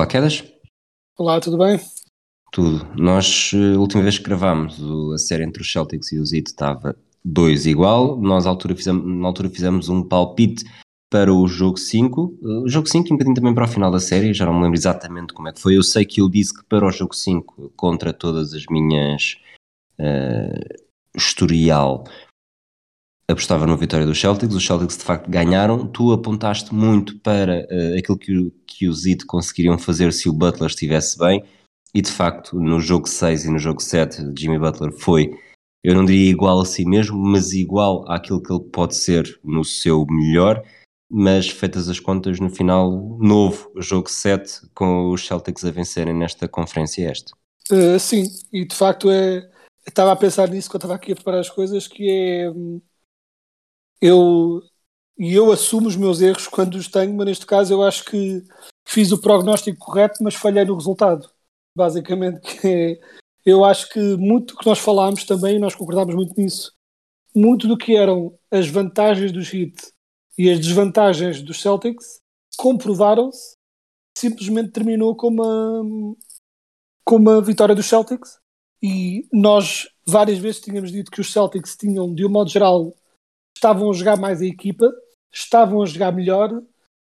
Olá, Quedas? Olá, tudo bem? Tudo. Nós, eh, a última vez que gravámos, a série entre os Celtics e o Heat estava 2 igual. Nós, à altura, fizemos, na altura, fizemos um palpite para o jogo 5. O jogo 5 e um bocadinho também para o final da série. Já não me lembro exatamente como é que foi. Eu sei que eu disse que para o jogo 5, contra todas as minhas eh, historial, apostava na vitória dos Celtics. Os Celtics de facto ganharam. Tu apontaste muito para eh, aquilo que, que os Heat conseguiriam fazer se o Butler estivesse bem. E de facto, no jogo 6 e no jogo 7, Jimmy Butler foi, eu não diria igual a si mesmo, mas igual àquilo que ele pode ser no seu melhor. Mas feitas as contas, no final, novo jogo 7, com os Celtics a vencerem nesta conferência este. Uh, sim, e de facto é. Estava a pensar nisso quando estava aqui a preparar as coisas, que é. Eu. E eu assumo os meus erros quando os tenho, mas neste caso eu acho que fiz o prognóstico correto, mas falhei no resultado. Basicamente, que é, eu acho que muito que nós falámos também, nós concordámos muito nisso, muito do que eram as vantagens dos Heat e as desvantagens dos Celtics comprovaram-se, simplesmente terminou com uma, com uma vitória dos Celtics e nós várias vezes tínhamos dito que os Celtics tinham, de um modo geral, estavam a jogar mais a equipa, estavam a jogar melhor,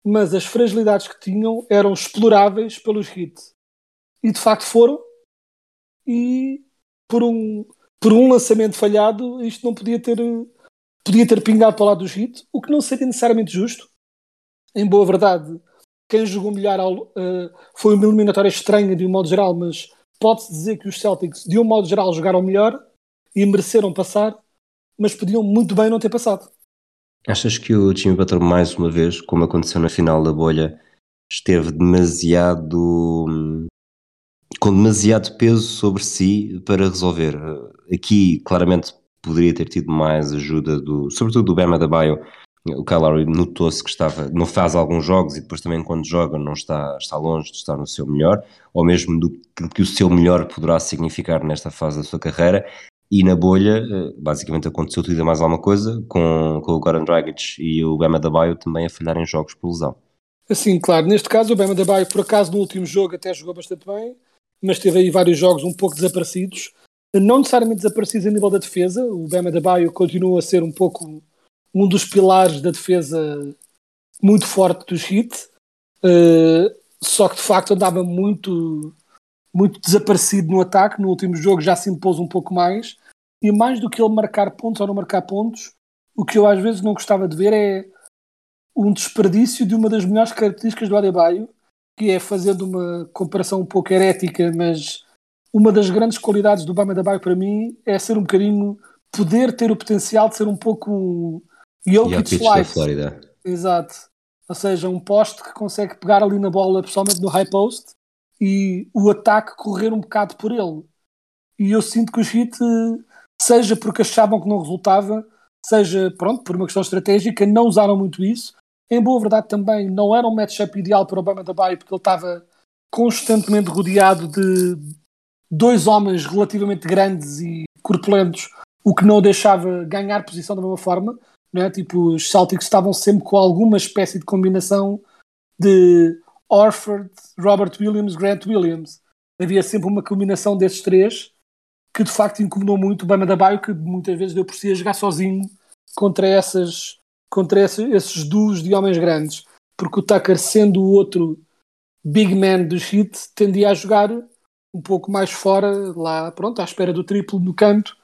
mas as fragilidades que tinham eram exploráveis pelos Heat. E de facto foram, e por um, por um lançamento falhado, isto não podia ter, podia ter pingado para o lado dos Heat, o que não seria necessariamente justo. Em boa verdade, quem jogou melhor ao- eh, foi uma eliminatória estranha de um modo geral, mas pode-se dizer que os Celtics, de um modo geral, jogaram melhor e mereceram passar, mas podiam muito bem não ter passado. Achas que o Jimmy Butler, mais uma vez, como aconteceu na final da bolha, esteve demasiado. com demasiado peso sobre si para resolver? Aqui, claramente, poderia ter tido mais ajuda, do, sobretudo do Bama da Bio. O Lowry notou-se que estava, não faz alguns jogos e depois também quando joga não está, está longe de estar no seu melhor, ou mesmo do que o seu melhor poderá significar nesta fase da sua carreira. E na bolha, eh, basicamente aconteceu tudo e mais alguma coisa, com, com o Goran Dragic e o Bama da Bio também a falharem jogos por lesão. Assim, claro, neste caso o Bema da Baio, por acaso, no último jogo até jogou bastante bem, mas teve aí vários jogos um pouco desaparecidos. Não necessariamente desaparecidos a nível da defesa, o Bema da Baio continua a ser um pouco um dos pilares da defesa muito forte dos Heat, eh, só que de facto andava muito, muito desaparecido no ataque. No último jogo já se impôs um pouco mais, e mais do que ele marcar pontos ou não marcar pontos, o que eu às vezes não gostava de ver é um desperdício de uma das melhores características do Adebayo, que é fazendo uma comparação um pouco herética, mas uma das grandes qualidades do Bama Adebayo para mim é ser um bocadinho poder ter o potencial de ser um pouco um Jokic pitch da. Flórida. Exato. Ou seja, um poste que consegue pegar ali na bola, principalmente no high post, e o ataque correr um bocado por ele. E eu sinto que os Heat, seja porque achavam que não resultava, seja, pronto, por uma questão estratégica, não usaram muito isso. Em boa verdade também, não era um matchup ideal para o Obama da Baio, porque ele estava constantemente rodeado de dois homens relativamente grandes e corpulentos, o que não o deixava ganhar posição da mesma forma. Não é? Tipo, os Celtics estavam sempre com alguma espécie de combinação de Orford, Robert Williams, Grant Williams. Havia sempre uma combinação desses três que de facto incomodou muito o Bama da Baio, que muitas vezes deu por si a jogar sozinho contra, essas, contra esses, esses duos de homens grandes. Porque o Tucker, sendo o outro big man dos Heat, tendia a jogar um pouco mais fora, lá, pronto, à espera do triplo no canto.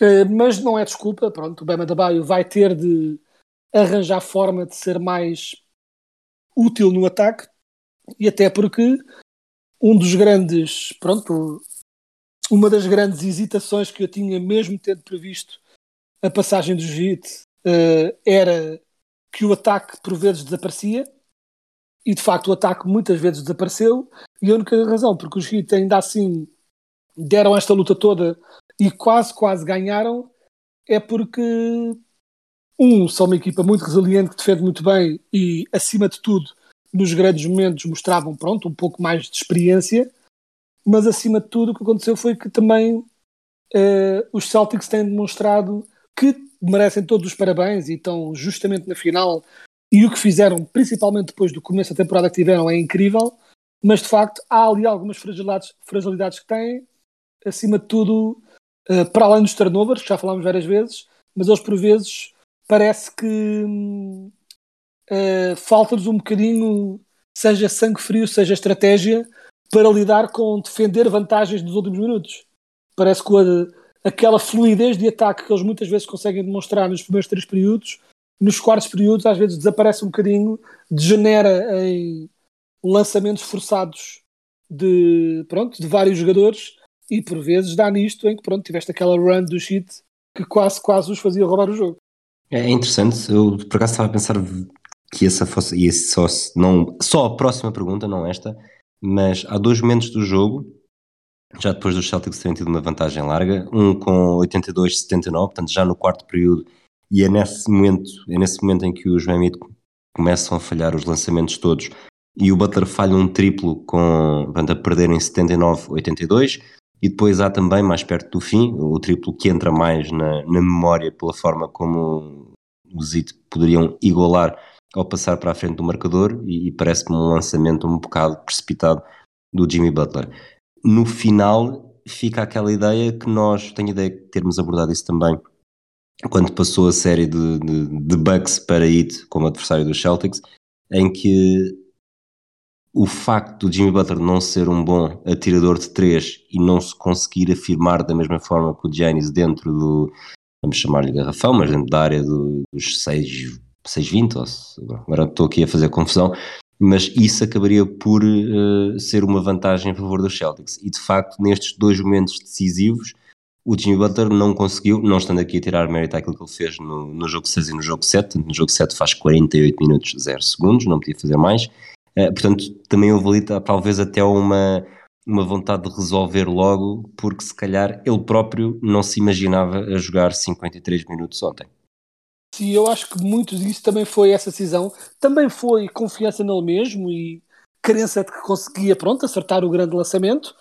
Eh, mas não é desculpa, pronto, o Bema da Baio vai ter de arranjar forma de ser mais útil no ataque e até porque um dos grandes, pronto, uma das grandes hesitações que eu tinha, mesmo tendo previsto a passagem do Heat, uh, era que o ataque por vezes desaparecia, e de facto o ataque muitas vezes desapareceu, e a única razão porque os Heat ainda assim deram esta luta toda e quase, quase ganharam, é porque um, são uma equipa muito resiliente que defende muito bem e, acima de tudo, nos grandes momentos mostravam pronto, um pouco mais de experiência, mas acima de tudo o que aconteceu foi que também uh, os Celtics têm demonstrado que merecem todos os parabéns e estão justamente na final e o que fizeram, principalmente depois do começo da temporada que tiveram, é incrível, mas de facto há ali algumas fragilidades, fragilidades que têm, acima de tudo, uh, para além dos turnovers, que já falámos várias vezes, mas eles por vezes parece que uh, falta-lhes um bocadinho, seja sangue frio, seja estratégia, para lidar com defender vantagens nos últimos minutos. Parece que a, aquela fluidez de ataque que eles muitas vezes conseguem demonstrar nos primeiros três períodos, nos quartos períodos às vezes desaparece um bocadinho, degenera em lançamentos forçados de, pronto, de vários jogadores e por vezes dá nisto em que pronto, tiveste aquela run do shit que quase quase os fazia roubar o jogo. É interessante, eu por acaso estava a pensar que essa fosse, e só, não, só a próxima pergunta, não esta, mas há dois momentos do jogo, já depois dos Celtics terem tido uma vantagem larga, um com 82-79, portanto já no quarto período, e é nesse momento, é nesse momento em que os Miami começam a falhar os lançamentos todos, e o Butler falha um triplo com, portanto, a perder em 79-82, e depois há também, mais perto do fim, o triplo que entra mais na, na memória pela forma como os Heat poderiam igualar ao passar para a frente do marcador e, e parece-me um lançamento um bocado precipitado do Jimmy Butler. No final fica aquela ideia que nós, tenho ideia de termos abordado isso também, quando passou a série de, de, de Bucks para Heat como adversário dos Celtics, em que o facto do Jimmy Butler não ser um bom atirador de três e não se conseguir afirmar da mesma forma que o Giannis dentro do, vamos chamar-lhe garrafão, mas dentro da área do, dos 6, 620, ou, agora estou aqui a fazer confusão, mas isso acabaria por uh, ser uma vantagem a favor dos Celtics. E de facto, nestes dois momentos decisivos, o Jimmy Butler não conseguiu, não estando aqui a tirar mérito àquilo que ele fez no, no jogo 6 e no jogo 7, no jogo 7 faz 48 minutos 0 segundos, não podia fazer mais, Uh, portanto, também houve ali talvez até uma, uma vontade de resolver logo, porque se calhar ele próprio não se imaginava a jogar 53 minutos ontem. Sim, eu acho que muito disso também foi essa decisão. Também foi confiança nele mesmo e crença de que conseguia, pronto, acertar o grande lançamento.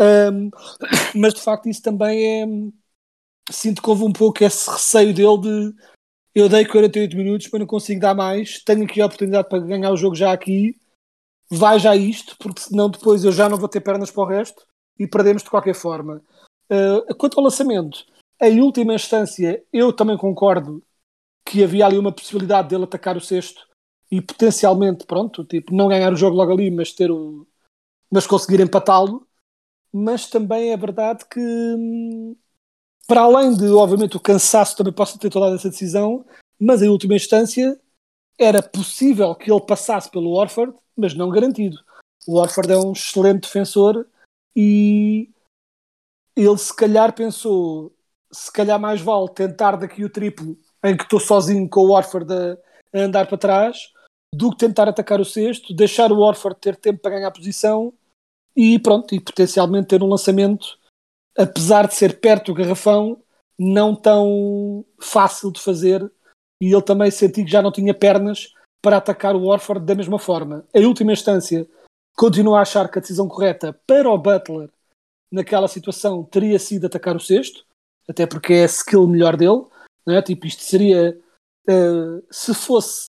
Um, mas de facto isso também é... Sinto que houve um pouco esse receio dele de eu dei 48 minutos, mas não consigo dar mais. Tenho aqui a oportunidade para ganhar o jogo já aqui vai já isto, porque senão depois eu já não vou ter pernas para o resto e perdemos de qualquer forma. Uh, quanto ao lançamento, em última instância, eu também concordo que havia ali uma possibilidade dele atacar o sexto e potencialmente, pronto, tipo, não ganhar o jogo logo ali, mas ter o. mas conseguir empatá-lo. Mas também é verdade que, para além de, obviamente, o cansaço também possa ter tomado essa decisão, mas em última instância era possível que ele passasse pelo Orford mas não garantido. O Orford é um excelente defensor e ele se calhar pensou se calhar mais vale tentar daqui o triplo em que estou sozinho com o Orford a, a, andar para trás do que tentar atacar o sexto, deixar o Orford ter tempo para ganhar posição e pronto, e potencialmente ter um lançamento apesar de ser perto do garrafão não tão fácil de fazer e ele também sentiu que já não tinha pernas para atacar o Warford da mesma forma. Em última instância, continuo a achar que a decisão correta para o Butler naquela situação teria sido atacar o sexto, até porque é a skill melhor dele. Não é? Tipo, isto seria uh, se fosse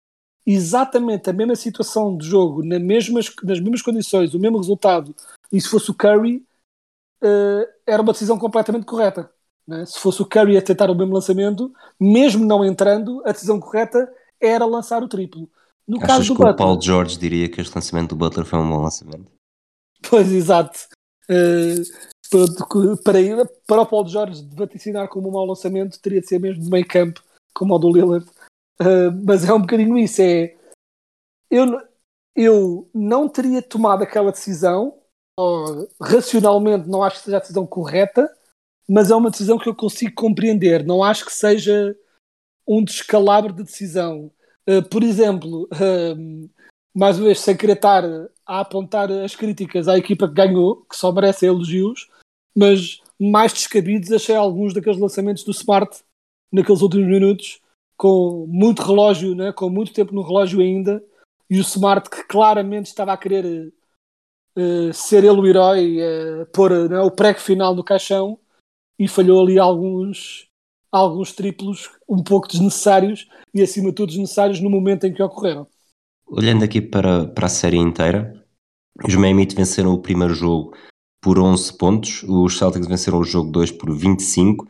exatamente a mesma situação de jogo, na mesmas, nas mesmas condições, o mesmo resultado, e se fosse o Curry, uh, era uma decisão completamente correta. É? Se fosse o Curry a tentar o mesmo lançamento, mesmo não entrando, a decisão correta era lançar o triplo. No Achas caso do que Butler, o Paulo George diria que este lançamento do Butler foi um bom lançamento? Pois, exato. Uh, para, para, o Paulo Jorge vaticinar como um mau lançamento teria de ser mesmo de meio campo, como o do Lillard. Uh, mas é um bocadinho isso. É, eu, eu não teria tomado aquela decisão, racionalmente não acho que seja a decisão correta, mas é uma decisão que eu consigo compreender. Não acho que seja um descalabro de decisão. Uh, por exemplo, uh, mais uma vez, sem querer estar a apontar as críticas à equipa que ganhou, que só merece elogios, mas mais descabidos achei alguns daqueles lançamentos do Smart naqueles últimos minutos, com muito relógio, né, com muito tempo no relógio ainda, e o Smart que claramente estava a querer uh, ser ele o herói, uh, pôr né, o prego final no caixão, e falhou ali alguns, alguns triplos um pouco desnecessários e acima de tudo desnecessários no momento em que ocorreram. Olhando aqui para, para a série inteira, os Miami venceram o primeiro jogo por 11 pontos, os Celtics venceram o jogo 2 por 25,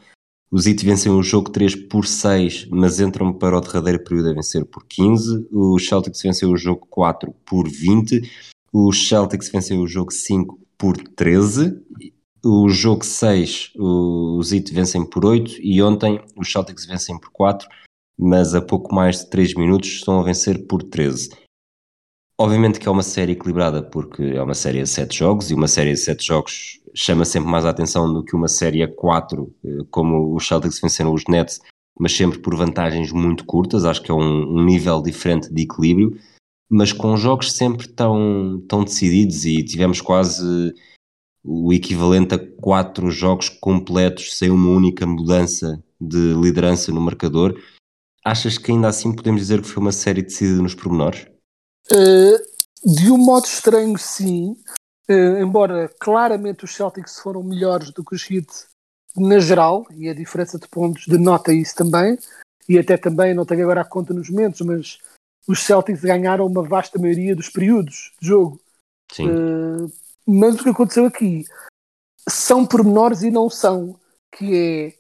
os Heat vencem o jogo 3 por 6, mas entram para o derradeiro período a vencer por 15, os Celtics vencem o jogo 4 por 20, os Celtics vencem o jogo 5 por 13, o jogo 6 os Heat vencem por 8 e ontem os Celtics vencem por 4, mas a pouco mais de 3 minutos estão a vencer por 13. Obviamente que é uma série equilibrada porque é uma série a 7 jogos e uma série a 7 jogos chama sempre mais a atenção do que uma série a 4, eh, como os Celtics venceram os Nets, mas sempre por vantagens muito curtas. Acho que é um, um nível diferente de equilíbrio, mas com jogos sempre tão, tão decididos e tivemos quase o equivalente a quatro jogos completos sem uma única mudança de liderança no marcador. Achas que ainda assim podemos dizer que foi uma série decidida nos pormenores? Uh, de um modo estranho, sim. Uh, embora claramente os Celtics foram melhores do que os Heat na geral, e a diferença de pontos denota isso também, e até também, não tenho agora a conta nos momentos, mas os Celtics ganharam uma vasta maioria dos períodos de jogo. Sim. Uh, mas o que aconteceu aqui são pormenores e não são, que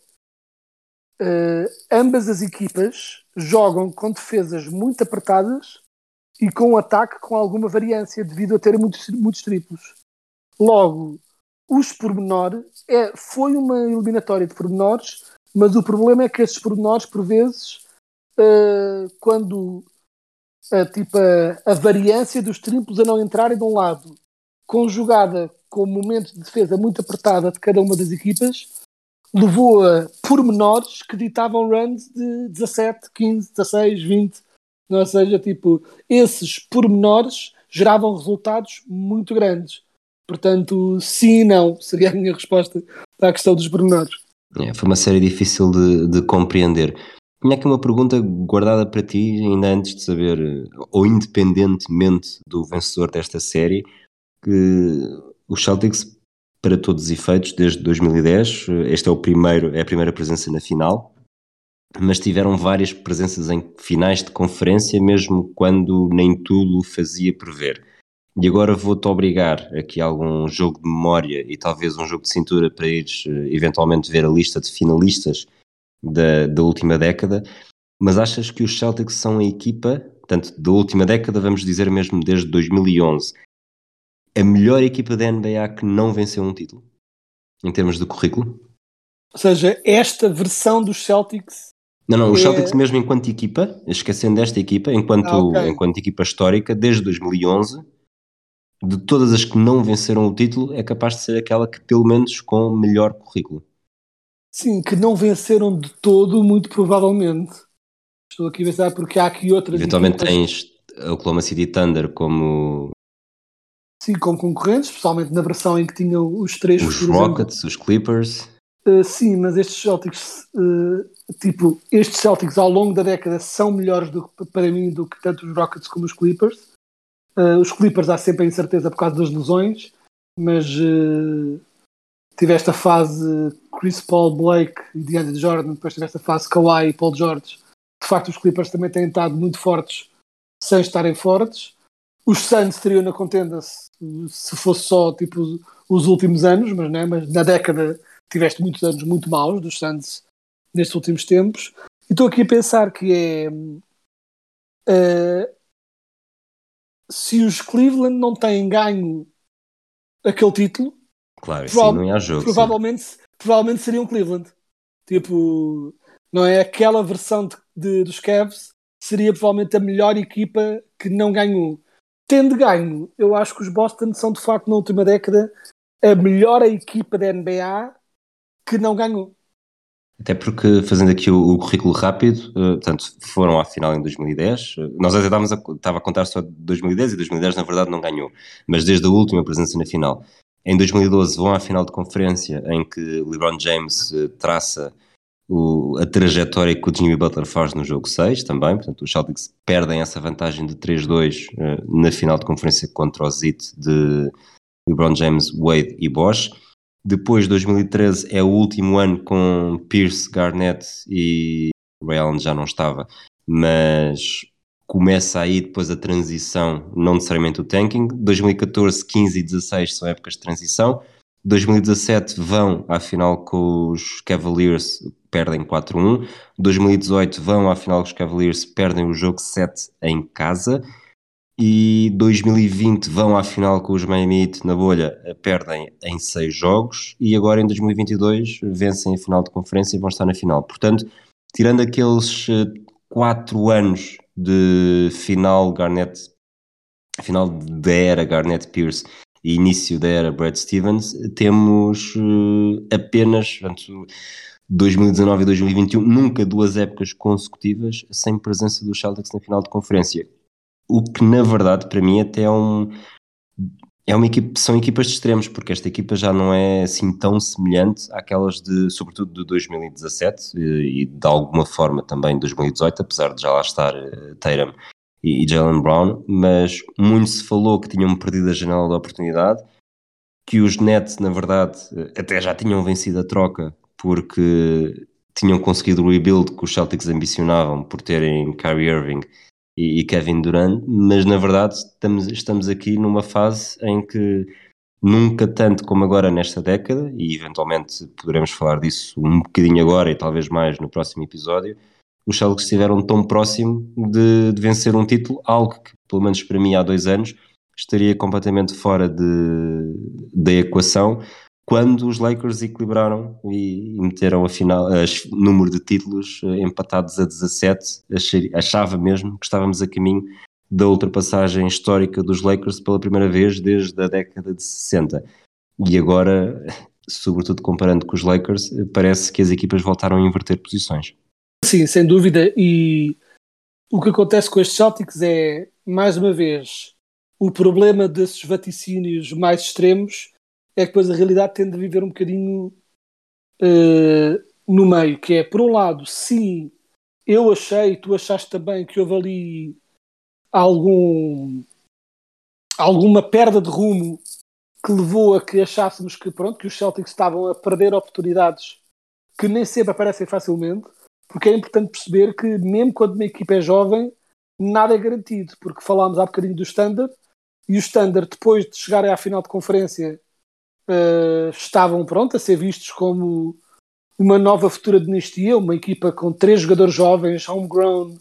é uh, ambas as equipas jogam com defesas muito apertadas e com um ataque com alguma variância devido a ter muitos, muitos triplos. Logo, os pormenores é, foi uma eliminatória de pormenores, mas o problema é que esses pormenores, por vezes, uh, quando uh, tipo, a, a variância dos triplos a não entrarem de um lado conjugada com um momento de defesa muito apertada de cada uma das equipas, levou a pormenores que ditavam runs de 17, 15, 16, 20. Ou seja, tipo, esses pormenores geravam resultados muito grandes. Portanto, sim e não seria a minha resposta à questão dos pormenores. É, foi uma série difícil de, de compreender. Tinha aqui uma pergunta guardada para ti, ainda antes de saber, ou independentemente do vencedor desta série, que os Celtics, para todos os efeitos, desde 2010, este é o primeiro, é a primeira presença na final, mas tiveram várias presenças em finais de conferência, mesmo quando nem tudo fazia prever. E agora vou-te obrigar aqui a algum jogo de memória e talvez um jogo de cintura para ires eh, eventualmente ver a lista de finalistas da, da última década. Mas achas que os Celtics são a equipa, tanto da última década, vamos dizer mesmo desde 2011, a melhor equipa da NBA que não venceu um título, em termos de currículo? Ou seja, esta versão dos Celtics. Não, não, os Celtics, mesmo enquanto equipa, esquecendo desta equipa, enquanto, ah, okay. enquanto equipa histórica, desde 2011, de todas as que não venceram o título, é capaz de ser aquela que, pelo menos, com melhor currículo. Sim, que não venceram de todo, muito provavelmente. Estou aqui a pensar porque há aqui outras. Eventualmente equipas... tens a Oklahoma City Thunder como Sim, com concorrentes, especialmente na versão em que tinham os três. Os Rockets, exemplo. os Clippers. Uh, sim, mas estes Celtics, uh, tipo, estes Celtics ao longo da década são melhores do, para mim do que tanto os Rockets como os Clippers. Uh, os Clippers há sempre a incerteza por causa das lesões, mas tiveste a fase Chris Paul, Blake e DeAndre Jordan, depois tiveste a fase Kawhi e Paul George. De facto, os Clippers também têm estado muito fortes sem estarem fortes. Os Suns teriam na contenda se fosse só tipo os últimos anos, mas, né, mas na década tiveste muitos anos muito maus dos Suns nestes últimos tempos. E estou aqui a pensar que é uh, se os Cleveland não têm ganho aquele título, claro, prova não jogo, provavelmente, provavelmente seriam Cleveland. Tipo, não é aquela versão de, de, dos Cavs seria provavelmente a melhor equipa que não ganhou tendo ganho, eu acho que os Boston são de facto na última década a melhor equipa da NBA que não ganhou. Até porque, fazendo aqui o, o currículo rápido, uh, portanto, foram à final em 2010. Uh, nós até estávamos a, estava a contar só 2010 e 2010, na verdade, não ganhou. Mas desde a última presença na final. Em 2012 vão à final de conferência em que LeBron James uh, traça o, a trajetória que o Jimmy Butler faz no jogo 6 também. Portanto, os Celtics perdem essa vantagem de 3-2 na final de conferência contra o Zit de LeBron James, Wade e Bosch. Depois, 2013 é o último ano com Pierce, Garnett e Ray Allen já não estava, mas começa aí depois a transição, não necessariamente o tanking. 2014, 15 e 16 são épocas de transição. 2017 vão à final com os Cavaliers, perdem 4-1. 2018 vão à final com os Cavaliers, perdem o jogo 7 em casa e 2020 vão à final com os Miami Heat na bolha, perdem em seis jogos e agora em 2022 vencem a final de conferência e vão estar na final. Portanto, tirando aqueles eh, quatro anos de final Garnett, final da era Garnett Pierce e início da era Brad Stevens, temos eh, apenas portanto, 2019 e 2021, nunca duas épocas consecutivas sem presença dos Celtics na final de conferência o que na verdade para mim até é um é uma equipe, são equipas de extremos, porque esta equipa já não é assim tão semelhante àquelas de, sobretudo de 2017 e, e de alguma forma também de 2018, apesar de já lá estar uh, Tatum e, e Jalen Brown, mas muito se falou que tinham perdido a janela da oportunidade, que os Nets, na verdade, eh, até já tinham vencido a troca porque tinham conseguido o rebuild que os Celtics ambicionavam por terem Kyrie Irving e, Kevin Durant, mas na verdade estamos, estamos aqui numa fase em que nunca tanto como agora nesta década, e eventualmente poderemos falar disso um bocadinho agora e talvez mais no próximo episódio, os Celtics estiveram tão próximo de, de, vencer um título, algo que, pelo menos para mim, há dois anos, estaria completamente fora de, da equação, quando os Lakers equilibraram e, meteram a final, a número de títulos eh, empatados a 17, achava mesmo que estávamos a caminho da ultrapassagem histórica dos Lakers pela primeira vez desde a década de 60. E agora, sobretudo comparando com os Lakers, parece que as equipas voltaram a inverter posições. Sim, sem dúvida. E o que acontece com estes Celtics é, mais uma vez, o problema desses vaticínios mais extremos é que depois a realidade tende a viver um bocadinho uh, no meio, que é, por um lado, sim, eu achei, tu achaste também que houve ali algum alguma perda de rumo que levou a que achássemos que pronto, que os Celtics estavam a perder oportunidades que nem sempre aparecem facilmente, porque é importante perceber que mesmo quando uma equipa é jovem, nada é garantido, porque falámos há bocadinho do Standard, e o Standard, depois de chegarem à final de conferência uh, estavam pronto, a ser vistos como uma nova futura dinastia, uma equipa com três jogadores jovens, homegrown,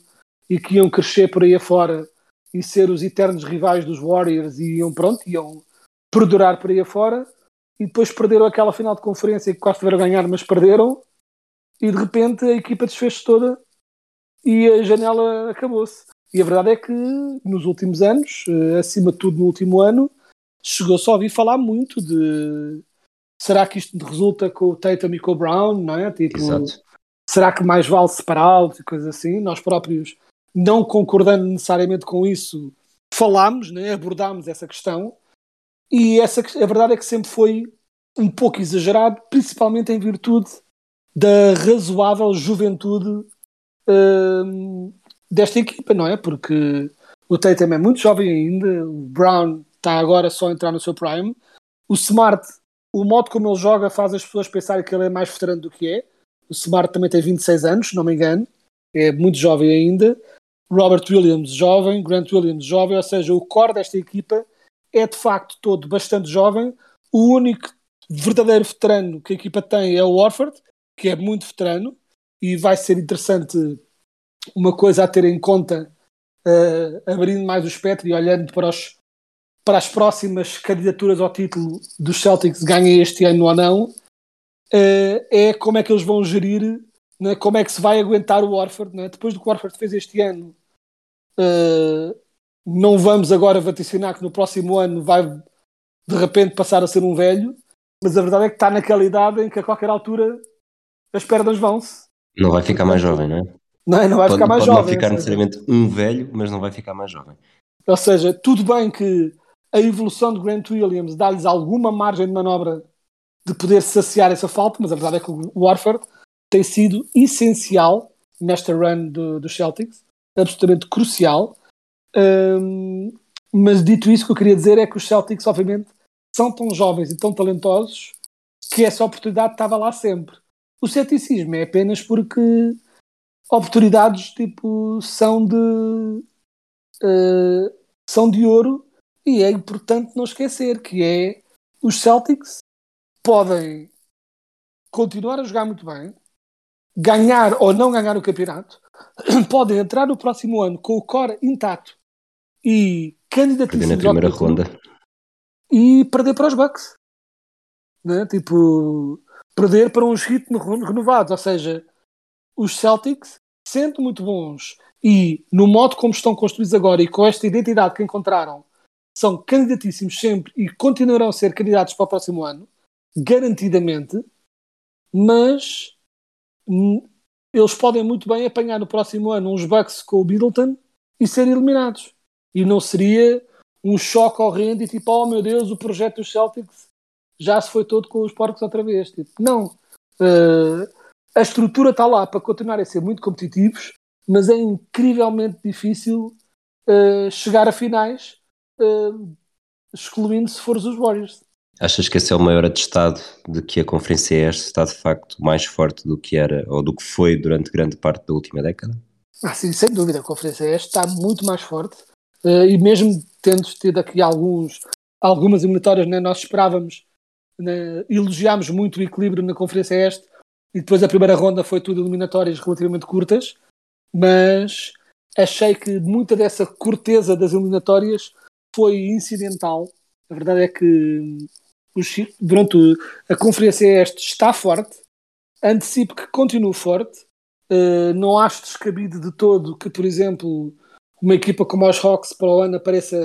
e que iam crescer por aí afora e ser os eternos rivais dos Warriors e iam, pronto, iam perdurar por aí afora. E depois perderam aquela final de conferência que quase tiveram a ganhar, mas perderam. E de repente a equipa desfez-se toda e a janela acabou-se. E a verdade é que nos últimos anos, eh, acima de tudo no último ano, chegou só a ouvir falar muito de será que isto resulta com o Tatum e com o Brown, não é? Tipo, Exato. será que mais vale separá-los e coisas assim? Nós próprios, não concordando necessariamente com isso, falámos, né? abordámos essa questão e essa, a verdade é que sempre foi um pouco exagerado, principalmente em virtude da razoável juventude hum, desta equipa, não é? Porque o Tatum é muito jovem ainda, o Brown está agora só a entrar no seu prime. O Smart, o modo como ele joga faz as pessoas pensarem que ele é mais veterano do que é. O Smart também tem 26 anos, se não me engano, é muito jovem ainda. Robert Williams, jovem, Grant Williams, jovem, ou seja, o core desta equipa é de facto todo bastante jovem. O único verdadeiro veterano que a equipa tem é o Warford, que é muito veterano, e vai ser interessante uma coisa a ter em conta, uh, abrindo mais o espectro e olhando para os para as próximas candidaturas ao título dos Celtics, ganhem este ano ou não, uh, é como é que eles vão gerir, né, como é que se vai aguentar o Warford. Né? Depois do que o Warford fez este ano, uh, não vamos agora vaticinar que no próximo ano vai de repente passar a ser um velho, mas a verdade é que está naquela idade em que a qualquer altura as pernas vão-se. Não vai ficar mais jovem, não é? Não, é? não vai pode, ficar mais pode jovem. não ficar necessariamente um velho, mas não vai ficar mais jovem. Ou seja, tudo bem que a evolução de Grant Williams dá-lhes alguma margem de manobra de poder saciar essa falta, mas a verdade é que o Warford tem sido essencial nesta run do, do Celtics, absolutamente crucial. Hum, mas dito isso, o que eu queria dizer é que os Celtics, obviamente, são tão jovens e tão talentosos que essa oportunidade estava lá sempre. O ceticismo é apenas porque oportunidades tipo são de eh, são de ouro e é importante não esquecer que é os Celtics podem continuar a jogar muito bem, ganhar ou não ganhar o campeonato, podem entrar no próximo ano com o core intacto e Perder candidatíssimos na primeira ronda. e perder para os Bucks. Né? Tipo, perder para uns hits renovados. Ou seja, os Celtics, sendo muito bons e no modo como estão construídos agora e com esta identidade que encontraram, são candidatíssimos sempre e continuarão a ser candidatos para o próximo ano, garantidamente, mas hum, eles podem muito bem apanhar no próximo ano uns Bucks com o Middleton e serem eliminados. E não seria um choque horrendo e tipo, oh meu Deus, o projeto dos Celtics já se foi todo com os porcos outra vez. Tipo, não. Eh, a estrutura está lá para continuar a ser muito competitivos, mas é incrivelmente difícil eh, chegar a finais, eh, excluindo se fores os Warriors. Achas que esse é o maior atestado de que a Conferência Este está de facto mais forte do que era ou do que foi durante grande parte da última década? Ah, sim, sem dúvida, a Conferência Este está muito mais forte eh, e mesmo tendo tido aqui alguns, algumas eliminatórias, né, nós esperávamos, né, elogiámos muito o equilíbrio na Conferência Este e depois a primeira ronda foi tudo eliminatórias relativamente curtas, mas achei que muita dessa corteza das eliminatórias foi incidental. A verdade é que durante o- a Conferência Este está forte, antecipo que continue forte. Uh, não acho descabido de todo que, por exemplo, uma equipa como os Hawks para o ano apareça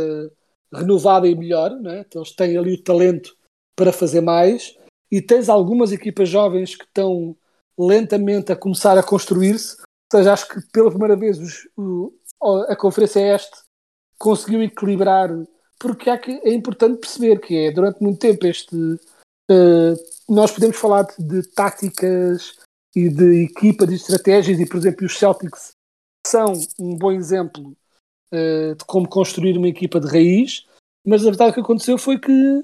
renovada e melhor, não é? Então, eles têm ali o talento para fazer mais e tens algumas equipas jovens que estão lentamente a começar a construir-se. Ou seja, acho que pela primeira vez os- o- a Conferência Este conseguiu equilibrar, porque que, é importante perceber que é durante muito tempo este uh, nós podemos falar de, de táticas e de equipa, de estratégias, e por exemplo os Celtics são um bom exemplo uh, de como construir uma equipa de raiz, mas a verdade que aconteceu foi que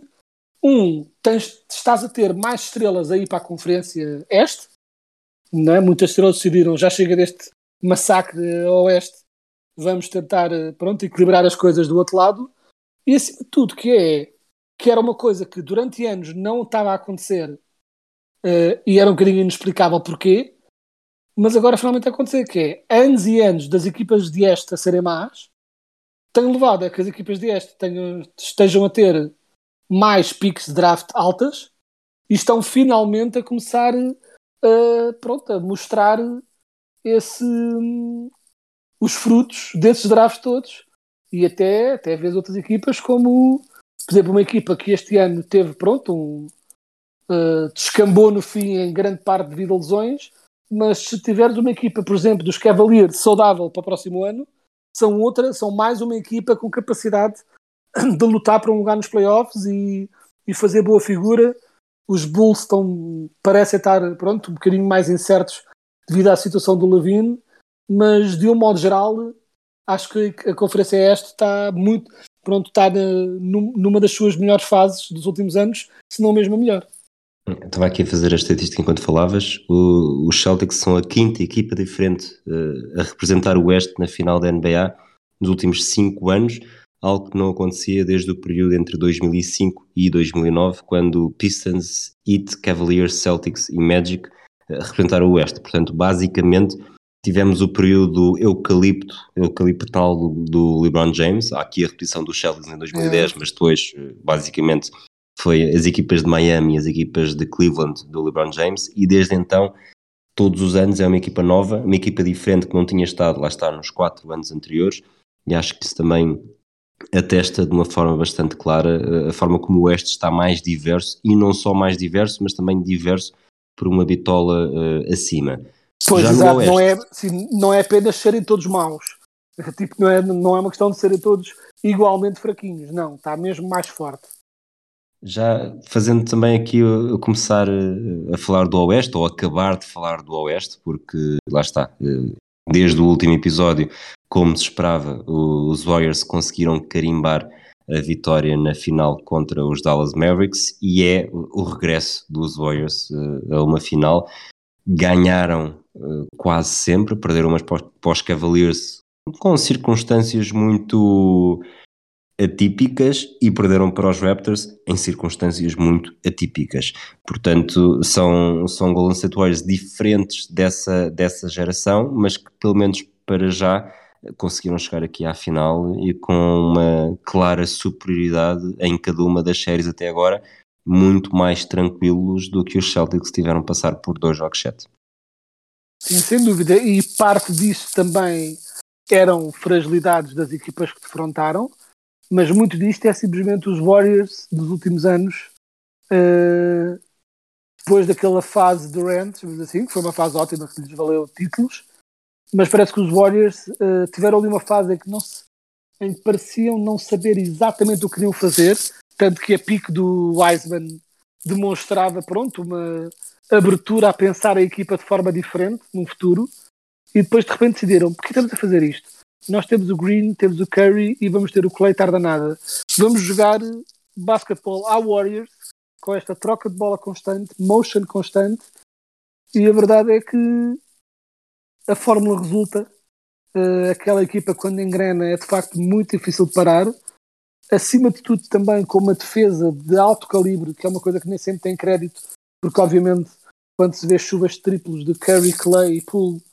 um, tens, estás a ter mais estrelas aí para a conferência este, não é? muitas estrelas decidiram, já chega deste massacre a oeste, vamos tentar uh, pronto, equilibrar as coisas do outro lado, e acima de tudo que é que era uma coisa que durante anos não estava a acontecer uh, e era um bocadinho inexplicável porquê, mas agora finalmente a acontecer, que é anos e anos das equipas de este a serem más, tem levado a que as equipas de este tenham, estejam a ter mais piques de draft altas e estão finalmente a começar a, pronto, a mostrar esse, os frutos desses drafts todos e até, até vês outras equipas como por exemplo, uma equipa que este ano teve, pronto, um, uh, descambou no fim em grande parte devido a lesões, mas se tiveres uma equipa, por exemplo, dos Cavaliers saudável para o próximo ano, são outra, são mais uma equipa com capacidade de lutar para um lugar nos playoffs e, e fazer boa figura. Os Bulls estão, parecem estar, pronto, um bocadinho mais incertos devido à situação do Levine, mas de um modo geral, acho que a Conferência Este está muito, pronto, está numa das suas melhores fases dos últimos anos, se não mesmo a melhor. Estava aqui a fazer a estatística enquanto falavas. O, os Celtics são a quinta equipa diferente uh, a representar o Oeste na final da NBA nos últimos cinco anos, algo que não acontecia desde o período entre 2005 e 2009, quando Pistons, Heat, Cavaliers, Celtics e Magic uh, representaram o Oeste. Portanto, basicamente, tivemos o período eucalipto, eucaliptal do, do LeBron James. Há aqui a repetição dos Celtics em 2010, é. mas depois, basicamente, foi as equipas de Miami e as equipas de Cleveland do LeBron James. E desde então, todos os anos é uma equipa nova, uma equipa diferente que não tinha estado, lá está, nos quatro anos anteriores. E acho que isso também atesta de uma forma bastante clara a forma como o Oeste está mais diverso e não só mais diverso, mas também diverso por uma bitola uh, acima. Pois, exato, não, é, sim, não é apenas serem todos maus. Tipo, não é, não é uma questão de serem todos igualmente fraquinhos, não, está mesmo mais forte. Já fazendo também aqui eu começar a falar do Oeste, ou acabar de falar do Oeste, porque lá está, eh, desde o último episódio, como se esperava, os Warriors conseguiram carimbar a vitória na final contra os Dallas Mavericks e é o regresso dos Warriors eh, a uma final. Ganharam eh, quase sempre, perderam umas pós Cavaliers com circunstâncias muito atípicas e perderam para os Raptors em circunstâncias muito atípicas. Portanto, são, são Golden State Warriors diferentes dessa, dessa geração, mas que pelo menos para já conseguiram chegar aqui à final e com uma clara superioridade em cada uma das séries até agora, muito mais tranquilos do que os Celtics tiveram passar por dois jogos 7. Sim, sem dúvida, e parte disso também eram fragilidades das equipas que defrontaram, mas muito disto é simplesmente os Warriors dos últimos anos, uh, depois daquela fase de Durant, assim, que foi uma fase ótima que lhes valeu títulos, mas parece que os Warriors uh, tiveram ali uma fase em que, não se, em que pareciam não saber exatamente o que queriam fazer, tanto que a pique do Wiseman demonstrava pronto uma abertura a pensar a equipa de forma diferente no futuro e depois de repente decidiram, por que estamos a fazer isto? nós temos o Green, temos o Curry e vamos ter o Clay tarda nada. Vamos jogar basquetebol à Warriors com esta troca de bola constante, motion constante e a verdade é que a fórmula resulta. Uh, aquela equipa quando engrena é de facto muito difícil de parar. Acima de tudo também com uma defesa de alto calibre, que é uma coisa que nem sempre tem crédito, porque obviamente quando se vê chuvas triplos de Curry, Clay e Poole,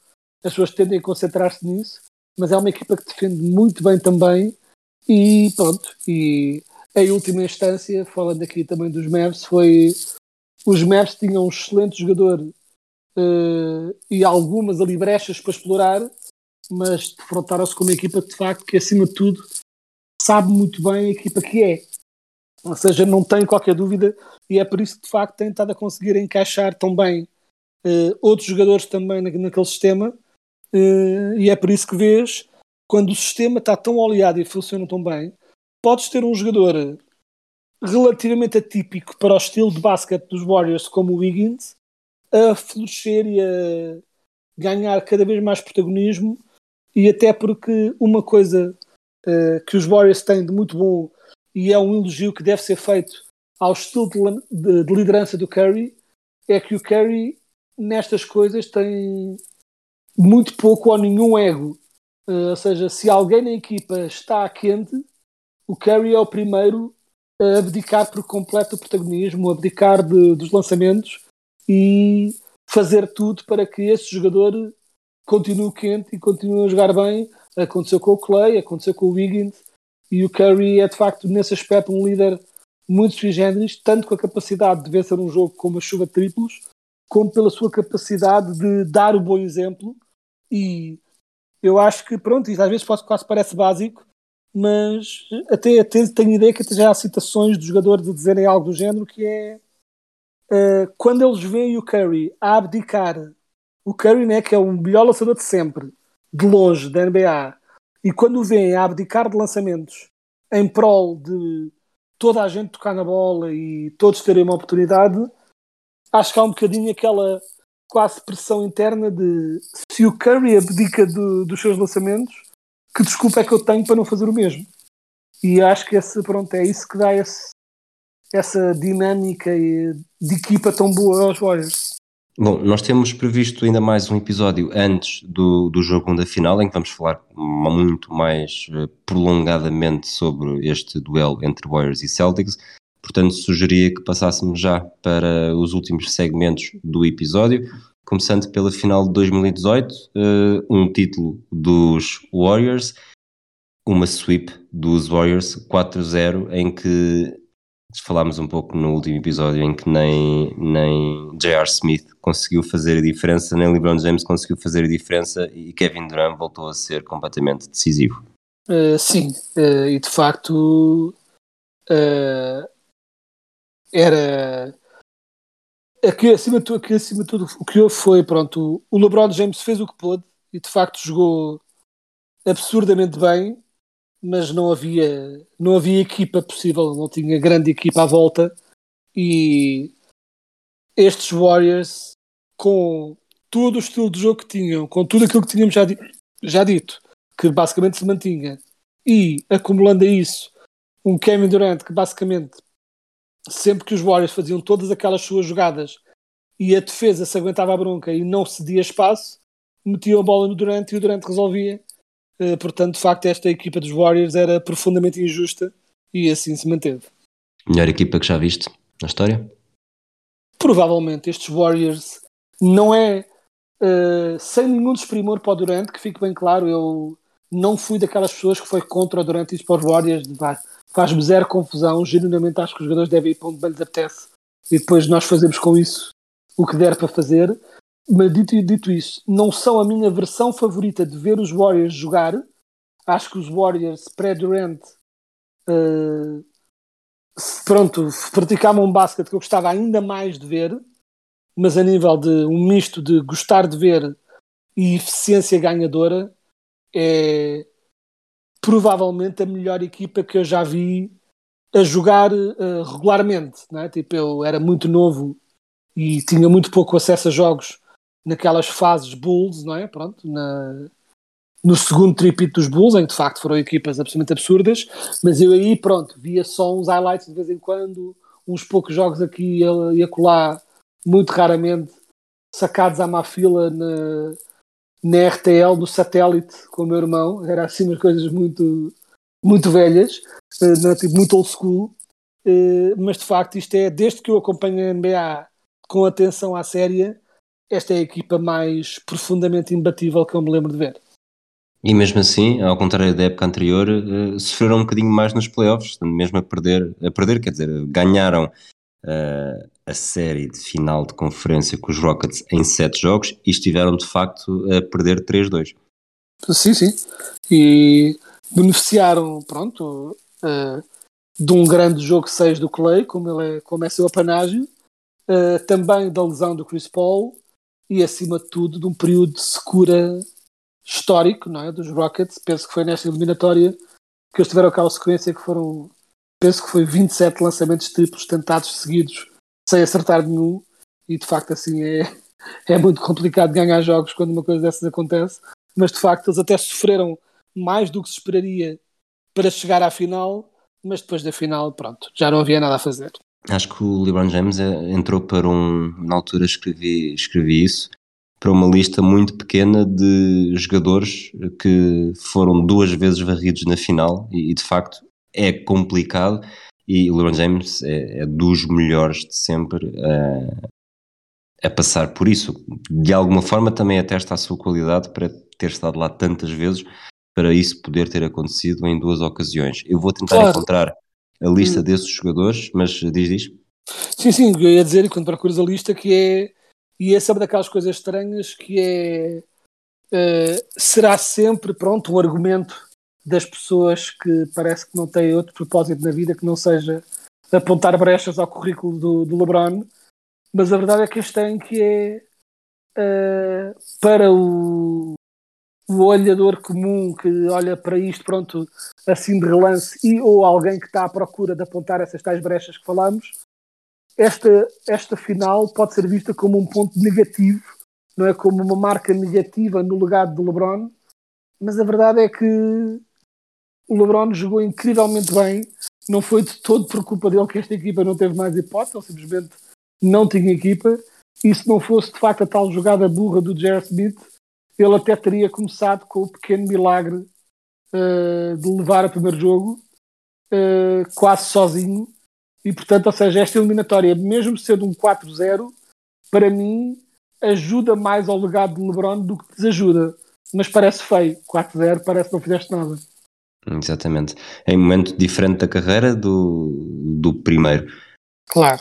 as pessoas tendem a concentrar-se nisso mas é uma equipa que defende muito bem também e pronto, e em última instância, falando aqui também dos Mavs, foi os Mavs tinham um excelente jogador uh, e algumas ali brechas para explorar, mas defrontaram-se com uma equipa de facto que acima de tudo sabe muito bem a equipa que é. Ou seja, não tenho qualquer dúvida e é por isso que de facto tem estado a conseguir encaixar tão bem uh, outros jogadores também na, naquele sistema Uh, e é por isso que vês, quando o sistema está tão oleado e funciona tão bem, podes ter um jogador relativamente atípico para o estilo de basquete dos Warriors, como o Wiggins, a florescer e a ganhar cada vez mais protagonismo. E até porque uma coisa uh, que os Warriors têm de muito bom e é um elogio que deve ser feito ao estilo de, de, de liderança do Curry é que o Curry nestas coisas tem muito pouco ou nenhum ego. Uh, ou seja, se alguém na equipa está quente, o Curry é o primeiro a abdicar por completo o protagonismo, abdicar de, dos lançamentos e fazer tudo para que esse jogador continue quente e continue a jogar bem. Aconteceu com o Clay, aconteceu com o Wiggins e o Curry é de facto nesse aspecto um líder muito sui generis, tanto com a capacidade de vencer um jogo com uma chuva de triplos, como pela sua capacidade de dar o bom exemplo. E eu acho que, pronto, isso às vezes quase parece básico, mas até, até tenho ideia que até já há citações dos jogadores de dizerem algo do género que é uh, quando eles veem o Curry a abdicar, o Curry né, que é o melhor lançador de sempre, de longe, da NBA, e quando o a abdicar de lançamentos em prol de toda a gente tocar na bola e todos terem uma oportunidade, acho que há um bocadinho aquela quase pressão interna de se o Curry abdica do, dos seus lançamentos, que desculpa é que eu tenho para não fazer o mesmo. E acho que esse, pronto, é isso que dá esse, essa dinâmica de equipa tão boa aos Warriors. Bom, nós temos previsto ainda mais um episódio antes do, do jogo da final, em que vamos falar muito mais eh, prolongadamente sobre este duelo entre Warriors e Celtics. Portanto, sugeria que passássemos já para os últimos segmentos do episódio, começando pela final de 2018, uh, eh, um título dos Warriors, uma sweep dos Warriors 4-0, em que falámos um pouco no último episódio, em que nem, nem J.R. Smith conseguiu fazer a diferença, nem LeBron James conseguiu fazer a diferença e Kevin Durant voltou a ser completamente decisivo. Uh, sim, uh, e de facto uh, era aqui acima, de tudo, acima de tudo o que houve foi pronto, o LeBron James fez o que pôde e de facto jogou absurdamente bem, mas não havia não havia equipa possível, não tinha grande equipa à volta e estes Warriors com todo o estilo de jogo que tinham, com tudo aquilo que tínhamos já, di já dito, que basicamente se mantinha, e acumulando a isso um Kevin Durant que basicamente sempre que os Warriors faziam todas aquelas suas jogadas e a defesa se aguentava a bronca e não cedia espaço, metiam a bola no Durant e o Durant resolvia. Uh, portanto, de facto, esta equipa dos Warriors era profundamente injusta e assim se manteve. Melhor equipa que já viste na história? Provavelmente estes Warriors não é uh, sem nenhum desprimor para o Durant, que fique bem claro, eu não fui daquelas pessoas que foi contra o Durant e para os Warriors, faz-me zero confusão, genuinamente acho que os jogadores devem ir para onde bem lhes apetece e depois nós fazemos com isso o que der para fazer. Mas dito, dito isso, não são a minha versão favorita de ver os Warriors jogar. Acho que os Warriors pré-Durant uh, pronto, praticavam um basquete que eu gostava ainda mais de ver mas a nível de um misto de gostar de ver e eficiência ganhadora, é provavelmente a melhor equipa que eu já vi a jogar uh, regularmente. Né? Tipo, eu era muito novo e tinha muito pouco acesso a jogos naquelas fases Bulls, não é? Pronto, na, no segundo tripito dos Bulls, em que de facto foram equipas absolutamente absurdas, mas eu aí, pronto, via só uns highlights de vez em quando, uns poucos jogos aqui e acolá muito raramente sacados à má fila na, na RTL, no satélite, com o meu irmão. Era assim umas coisas muito, muito velhas, uh, tipo, muito old school. Uh, mas de facto, isto é, desde que eu acompanho a NBA com atenção à série, esta é a equipa mais profundamente imbatível que eu me lembro de ver. E mesmo assim, ao contrário da época anterior, uh, sofreram um bocadinho mais nos playoffs, mesmo a perder, a perder, quer dizer, ganharam uh, a série de final de conferência com os Rockets em sete jogos e estiveram de facto a perder 3-2. Sim, sim. E beneficiaram, pronto, uh, de um grande jogo 6 do Clay, como, ele é, como é seu apanágio, uh, também da lesão do Chris Paul e, acima de tudo, de um período de secura histórico não é, dos Rockets. Penso que foi nesta eliminatória que eles tiveram aquela sequência que foram, penso que foi 27 lançamentos triplos tentados seguidos sem acertar nenhum, e de facto assim é, é muito complicado ganhar jogos quando uma coisa dessas acontece, mas de facto eles até sofreram mais do que se esperaria para chegar à final, mas depois da final, pronto, já não havia nada a fazer. Acho que o LeBron James eh, entrou para um, na altura escrevi, escrevi isso, para uma lista muito pequena de jogadores que foram duas vezes varridos na final e, e de facto é complicado e o LeBron James é, é dos melhores de sempre a, a, passar por isso. De alguma forma também atesta a sua qualidade para ter estado lá tantas vezes para isso poder ter acontecido em duas ocasiões. Eu vou tentar claro. encontrar a lista hum. desses jogadores, mas diz, diz. Sim, sim, eu ia dizer, quando procuras a lista, que é, e é sempre daquelas coisas estranhas, que é, uh, será sempre, pronto, um argumento das pessoas que parece que não têm outro propósito na vida que não seja apontar brechas ao currículo do, do LeBron, mas a verdade é que este tem que é uh, para o, o olhador comum que olha para isto, pronto, assim de relance, e ou alguém que está à procura de apontar essas tais brechas que falamos, esta, esta final pode ser vista como um ponto negativo, não é como uma marca negativa no legado do LeBron, mas a verdade é que o LeBron jogou incrivelmente bem. Não foi de todo por culpa dele que esta equipa não teve mais hipótese, ele simplesmente não tinha equipa. E se não fosse de facto a tal jogada burra do Jerry Smith, ele até teria começado com o pequeno milagre uh, de levar o primeiro jogo uh, quase sozinho. E portanto, ou seja, esta eliminatória, mesmo sendo um 4-0, para mim ajuda mais ao legado de LeBron do que desajuda. Mas parece feio. 4-0 parece que não fizeste nada. Exatamente. Em um momento diferente da carreira do, do primeiro. Claro.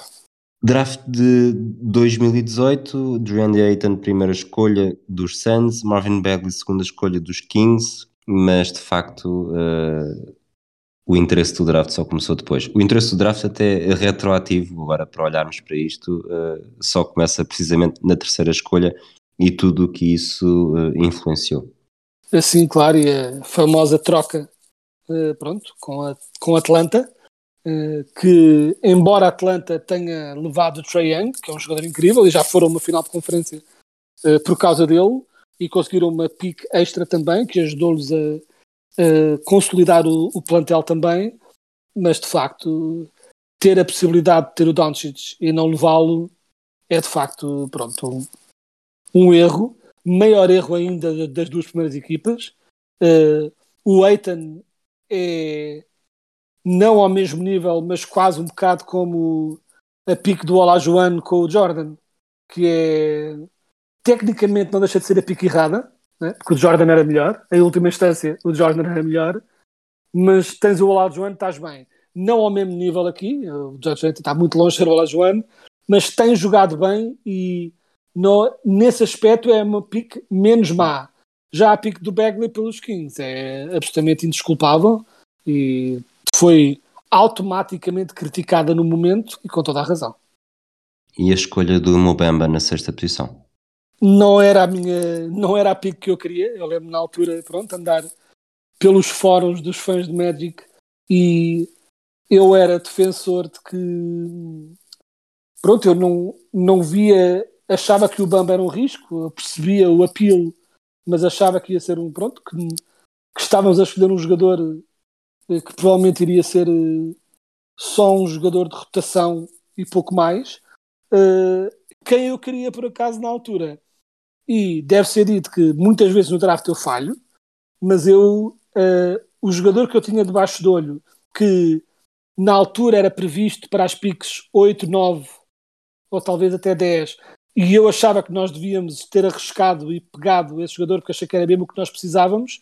Draft de 2018, DeAndre Ayton, primeira escolha dos Suns, Marvin Bagley, segunda escolha dos Kings, mas de facto uh, o interesse do draft só começou depois. O interesse do draft até é retroativo, agora para olharmos para isto, uh, só começa precisamente na terceira escolha e tudo o que isso uh, influenciou. Assim, claro, e a famosa troca, pronto, com a, com Atlanta, que embora Atlanta tenha levado o Trae Young, que é um jogador incrível, e já foram uma final de conferência por causa dele, e conseguiram uma pick extra também, que ajudou-lhes a, a, consolidar o, o, plantel também, mas de facto ter a possibilidade de ter o Doncic e não levá-lo é de facto pronto, um, um, erro, maior erro ainda das duas primeiras equipas. Uh, o Eitan é não ao mesmo nível, mas quase um bocado como a pique do Olajuwon com o Jordan, que é tecnicamente não deixa de ser a pique errada, né? porque o Jordan era melhor, em última instância o Jordan era melhor, mas tens o Olajuwon, estás bem. Não ao mesmo nível aqui, o Jordan está muito longe de ser o Olajuwon, mas tem jogado bem e no, nesse aspecto é uma pique menos má. Já a pique do Bagley pelos Kings é absolutamente indesculpável e foi automaticamente criticada no momento e com toda a razão. E a escolha do Mobamba na sexta posição? não era a minha, não era a pique que eu queria. Eu lembro na altura, pronto, andar pelos fóruns dos fãs de Magic e eu era defensor de que pronto, eu não, não via, achava que o Bamba era um risco, percebia o apelo, mas achava que ia ser um pronto, que, que estávamos a escolher um jogador que provavelmente iria ser eh, só um jogador de rotação e pouco mais. Uh, quem eu queria por acaso na altura e deve ser dito que muitas vezes no draft eu falho, mas eu, o jogador que eu tinha debaixo do olho, que na altura era previsto para as piques 8, 9 ou talvez até 10, e eu achava que nós devíamos ter arriscado e pegado esse jogador porque achei que era mesmo o que nós precisávamos,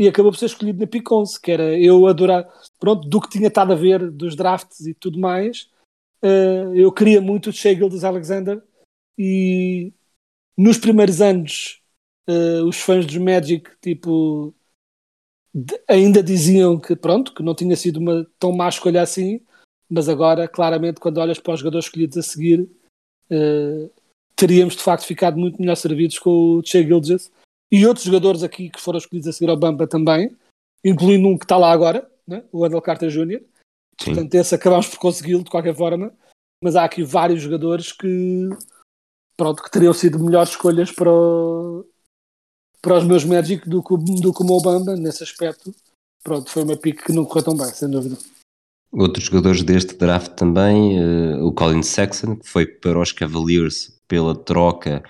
e acabou por ser escolhido na 11, que era eu adorar, pronto, do que tinha estado a ver dos drafts e tudo mais, uh, eu queria muito o Shea Gildas Alexander, e nos primeiros anos, uh, os fãs dos Magic, tipo, ainda diziam que, pronto, que não tinha sido uma tão má escolha assim, mas agora, claramente, quando olhas para os jogadores escolhidos a seguir, uh, teríamos de facto ficado muito melhor servidos com o Che Gilgis e outros jogadores aqui que foram escolhidos a seguir ao Bamba também, incluindo um que está lá agora, né? o Wendell Carter Jr. Sim. Portanto, esse acabamos por consegui-lo de qualquer forma, mas há aqui vários jogadores que pronto, que teriam sido melhores escolhas para, o, para os meus Magic do que, do que o Mobamba nesse aspecto. Pronto, foi uma pique que não correu tão bem, sem dúvida. Outros jogadores deste draft também, uh, o Colin Sexton, que foi para os Cavaliers pela troca,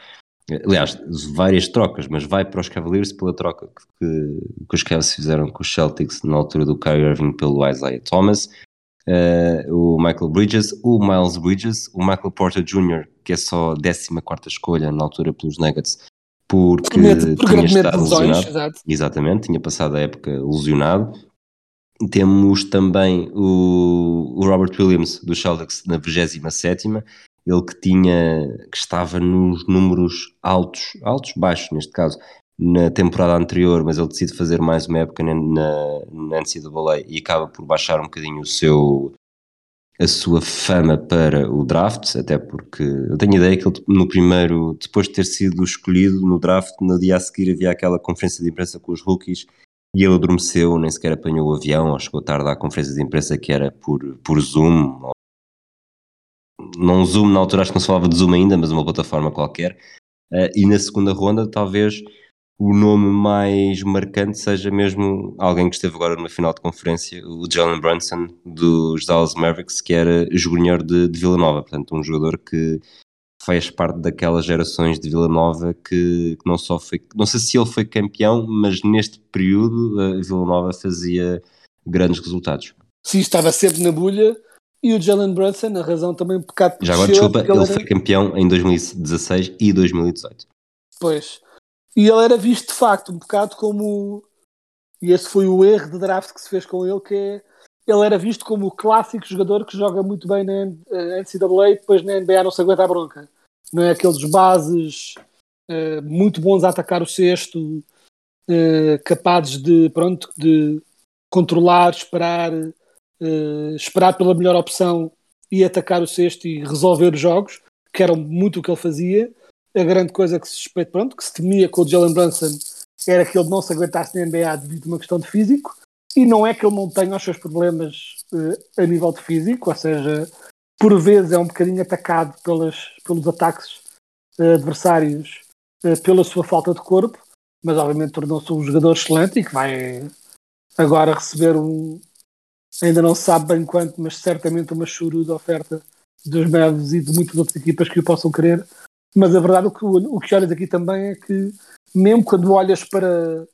aliás, várias trocas, mas vai para os Cavaliers pela troca que, que os Cavs fizeram com os Celtics na altura do Kyrie Irving pelo Isaiah Thomas uh, o Michael Bridges, o Miles Bridges, o Michael Porter Jr., que é só 14 escolha na altura pelos Nuggets, porque por tinha estado lesionado. Exato. Exatamente, tinha passado a época lesionado. Temos também o, o Robert Williams do Celtics na 27 ele que tinha que estava nos números altos, altos baixos neste caso, na temporada anterior, mas ele decide fazer mais uma época na, na, na NCAA e acaba por baixar um bocadinho o seu, a sua fama para o draft, até porque eu tenho a ideia que ele no primeiro, depois de ter sido escolhido no draft, no dia a seguir havia aquela conferência de imprensa com os rookies e ele adormeceu, nem sequer apanhou o avião, ou chegou tarde à conferência de imprensa que era por, por Zoom, não Zoom na altura acho que não se falava de Zoom ainda, mas uma plataforma qualquer, uh, e na segunda ronda talvez o nome mais marcante seja mesmo alguém que esteve agora numa final de conferência, o Jalen Brunson dos Dallas Mavericks, que era júnior de, de Vila Nova, portanto um jogador que fez parte daquelas gerações de Vila Nova que, que, não só foi, não sei se ele foi campeão, mas neste período a Vila Nova fazia grandes resultados. Sim, estava sempre na bulha e o Jalen Brunson, a razão também um bocado Já agora, desculpa, ele, ele foi campeão em 2016 e 2018. Pois, e ele era visto de facto um bocado como. E esse foi o erro de draft que se fez com ele, que é. Ele era visto como o clássico jogador que joga muito bem na NCAA e depois na NBA não se aguenta a bronca. Não é aqueles bases uh, muito bons a atacar o cesto, eh, capazes de, pronto, de controlar, esperar, eh, esperar pela melhor opção e atacar o cesto e resolver os jogos, que era muito o que ele fazia. A grande coisa que se pronto, que se temia com o Jalen Brunson era que ele não se aguentasse na NBA devido a uma questão de físico, e não é que ele não tenha os seus problemas eh, a nível de físico, ou seja, por vezes é um bocadinho atacado pelas, pelos ataques eh, adversários eh, pela sua falta de corpo, mas obviamente tornou-se um jogador excelente e que vai agora receber um. Ainda não sabe bem quanto, mas certamente uma churuda oferta dos Mavs e de muitas outras equipas que o possam querer. Mas a verdade, o que, o que olhas aqui também é que, mesmo quando olhas para,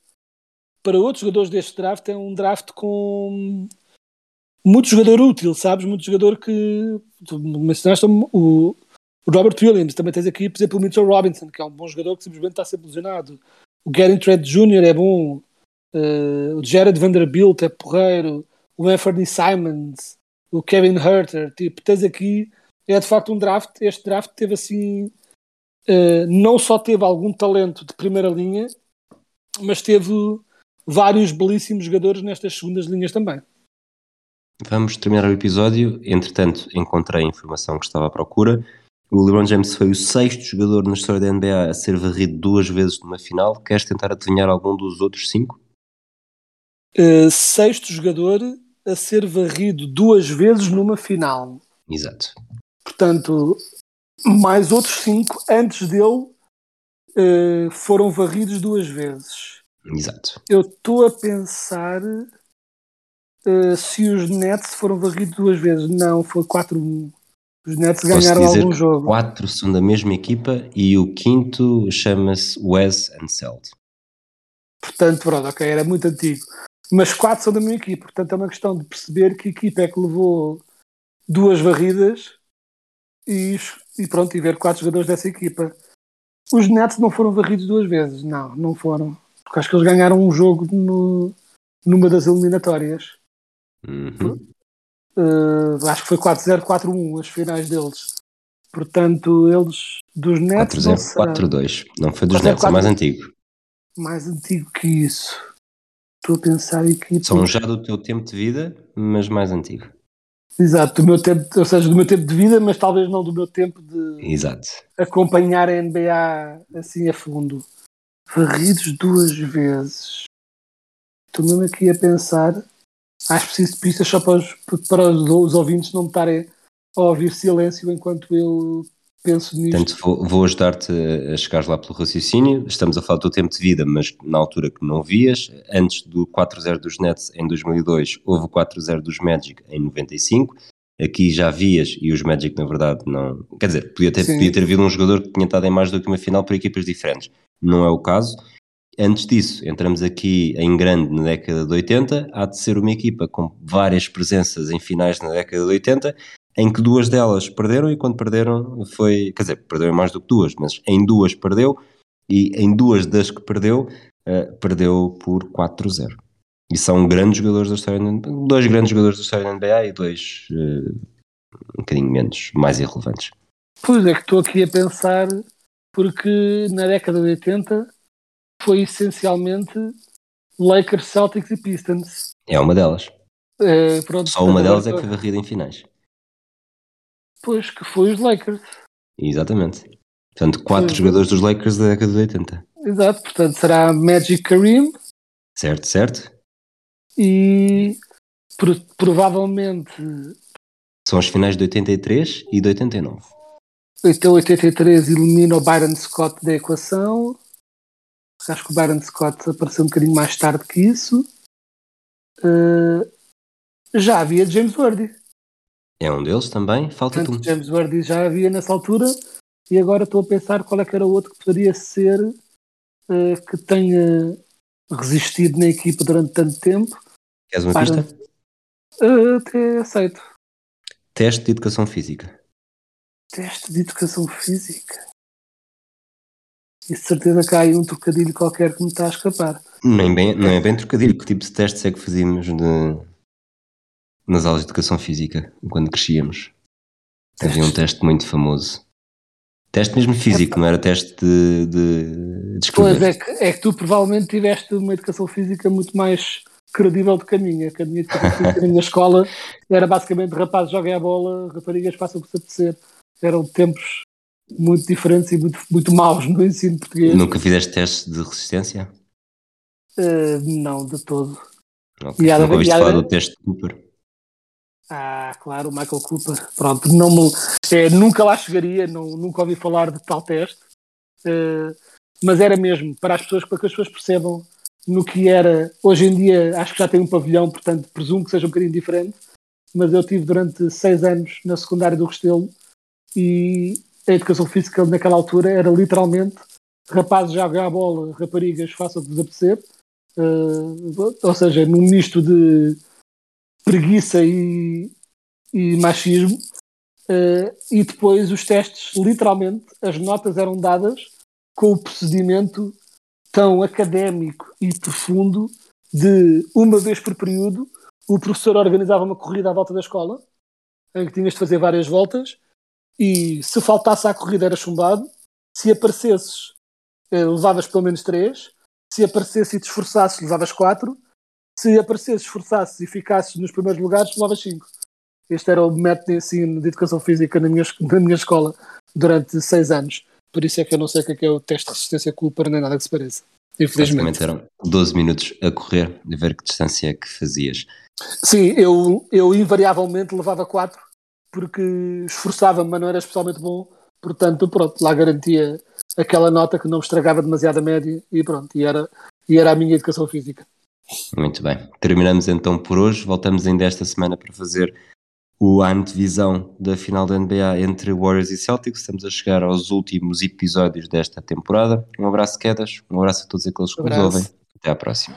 para outros jogadores deste draft, é um draft com muito jogador útil, sabes? Muito jogador que. Tu mencionaste o, o Robert Williams, também tens aqui, por exemplo, o Mitchell Robinson, que é um bom jogador que simplesmente está sempre lesionado. O Gary Trent Jr. é bom. Uh, o Jared Vanderbilt é porreiro. O Anthony Simons. O Kevin Herter. Tipo, tens aqui. É de facto um draft. Este draft teve assim. Uh, não só teve algum talento de primeira linha, mas teve vários belíssimos jogadores nestas segundas linhas também. Vamos terminar o episódio. Entretanto, encontrei a informação que estava à procura. O LeBron James foi o sexto jogador na história da NBA a ser varrido duas vezes numa final. Queres tentar adivinhar algum dos outros cinco? Uh, sexto jogador a ser varrido duas vezes numa final. Exato. Portanto, mais outros cinco antes dele uh, foram varridos duas vezes. Exato. Eu estou a pensar uh, se os Nets foram varridos duas vezes. Não, foi 4-1. Os Nets ganharam Posso dizer algum jogo. Quatro são da mesma equipa e o quinto chama-se Wes Anseld. Portanto, pronto, ok, era muito antigo. Mas quatro são da minha equipa. Portanto, é uma questão de perceber que equipa é que levou duas varridas e, e pronto, e ver quatro jogadores dessa equipa. Os Nets não foram varridos duas vezes. Não, não foram. Porque acho que eles ganharam um jogo no, numa das eliminatórias. Uhum. Uh, acho que foi 4-0, 4-1 as finais deles. Portanto, eles dos Nets. não 4-0, será. 4-2. Não foi dos 4-0, Nets, é mais 4-2. antigo. Mais antigo que isso. Estou a pensar em equipa. São já do teu tempo de vida, mas mais antigo. Exato, do meu tempo, ou seja, do meu tempo de vida, mas talvez não do meu tempo de Exato. acompanhar a NBA assim a fundo. Varridos duas vezes. Estou mesmo aqui a pensar. Acho preciso de pistas só para os, para os, os ouvintes não me estarem a ouvir silêncio enquanto eu penso nisto. Portanto, vou, vou ajudar-te a chegar lá pelo raciocínio. Estamos a falar do teu tempo de vida, mas na altura que não vias. Antes do 4-0 dos Nets em 2002, houve o 4-0 dos Magic em 95. Aqui já vias, e os Magic na verdade não. Quer dizer, podia ter, Sim. podia ter havido um jogador que tinha estado em mais do que uma final por equipas diferentes. Não é o caso. Antes disso, entramos aqui em grande na década de 80. Há de ser uma equipa com várias presenças em finais na década de 80, em que duas delas perderam e quando perderam foi, quer dizer, perderam mais do que duas, mas em duas perdeu e em duas das que perdeu, eh, perdeu por 4-0. E são grandes jogadores da história, dois grandes jogadores da história da NBA e dois eh, um bocadinho menos, mais irrelevantes. Pois é que estou aqui a pensar, porque na década de 80 foi essencialmente Lakers, Celtics e Pistons. É uma delas. Eh, pronto, Só uma delas é que foi varrida em finais. Pois, que foi os Lakers. Exatamente. Portanto, quatro Foi. jogadores dos Lakers da década de 80. Exato, portanto será Magic Kareem Certo, certo? e pro- provavelmente São as finais de 83 e de 89. até 83 elimina o Byron Scott da equação. Acho que o Byron Scott apareceu um bocadinho mais tarde que isso. Eh, já havia James Worthy. É um deles também. Falta Portanto, tu. James Worthy já havia nessa altura e agora estou a pensar qual é que era o outro que poderia ser eh, que tenha resistido na equipa durante tanto tempo. Queres uma Para- pista? Eh, até aceito. Teste de educação física. Teste de educação física. E de certeza que há aí um trocadilho qualquer que me está a escapar. Nem bem, não é bem trocadilho. Que tipo de testes é que fazíamos de- nas aulas de educação física quando crescíamos? Havia um teste muito famoso. Teste mesmo físico, não era teste de, de, de Pois escrever. é que, é que tu provavelmente tiveste uma educação física muito mais credível do que a minha, que a minha na minha escola era basicamente rapazes joguem a bola, raparigas façam o que se apetecer. Eram tempos muito diferentes e muito, muito maus no ensino português. Nunca fizeste teste de resistência? Eh, não, de todo. Ok. E Nunca ouviste falar do teste de Cooper? Ah, claro, o Michael Cooper. Pronto, não me, é, nunca lá chegaria, não, nunca ouvi falar de tal teste. Eh, mas era mesmo, para as pessoas, para que as pessoas percebam no que era. Hoje em dia acho que já tem um pavilhão, portanto presumo que seja um bocadinho diferente. Mas eu tive durante seis anos na secundária do Restelo e a educação física naquela altura era literalmente rapazes jogam a bola, raparigas façam o que vos apetecer. Eh, ou seja, num misto de preguiça e, e machismo. eh, e depois os testes, literalmente, as notas eram dadas com o procedimento tão académico e profundo de uma vez por período o professor organizava uma corrida à volta da escola em que tinhas de fazer várias voltas e se faltasse à corrida era chumbado. Se aparecesses eh, levavas pelo menos três. Se aparecesse e te esforçasses levavas quatro se aparecesses, esforçasses e ficasses nos primeiros lugares levavas cinco este era o método de ensino de educação física na minha, na minha escola durante seis anos por isso é que eu não sei o que é, que é o teste de resistência Cooper nem nada que se pareça infelizmente eram 12 minutos a correr e ver que distância é que fazias. Sim, eu, eu invariavelmente levava 4 porque esforçava-me, mas não era especialmente bom. Portanto, pronto, lá garantia aquela nota que não me estragava demasiado a média e pronto, e era, e era a minha educação física. Muito bem. Terminamos então por hoje. Voltamos ainda esta semana para fazer o a antevisão da final da NBA entre Warriors e Celtics. Estamos a chegar aos últimos episódios desta temporada. Um abraço, Quedas. Um abraço a todos aqueles que nos ouvem. Até à próxima.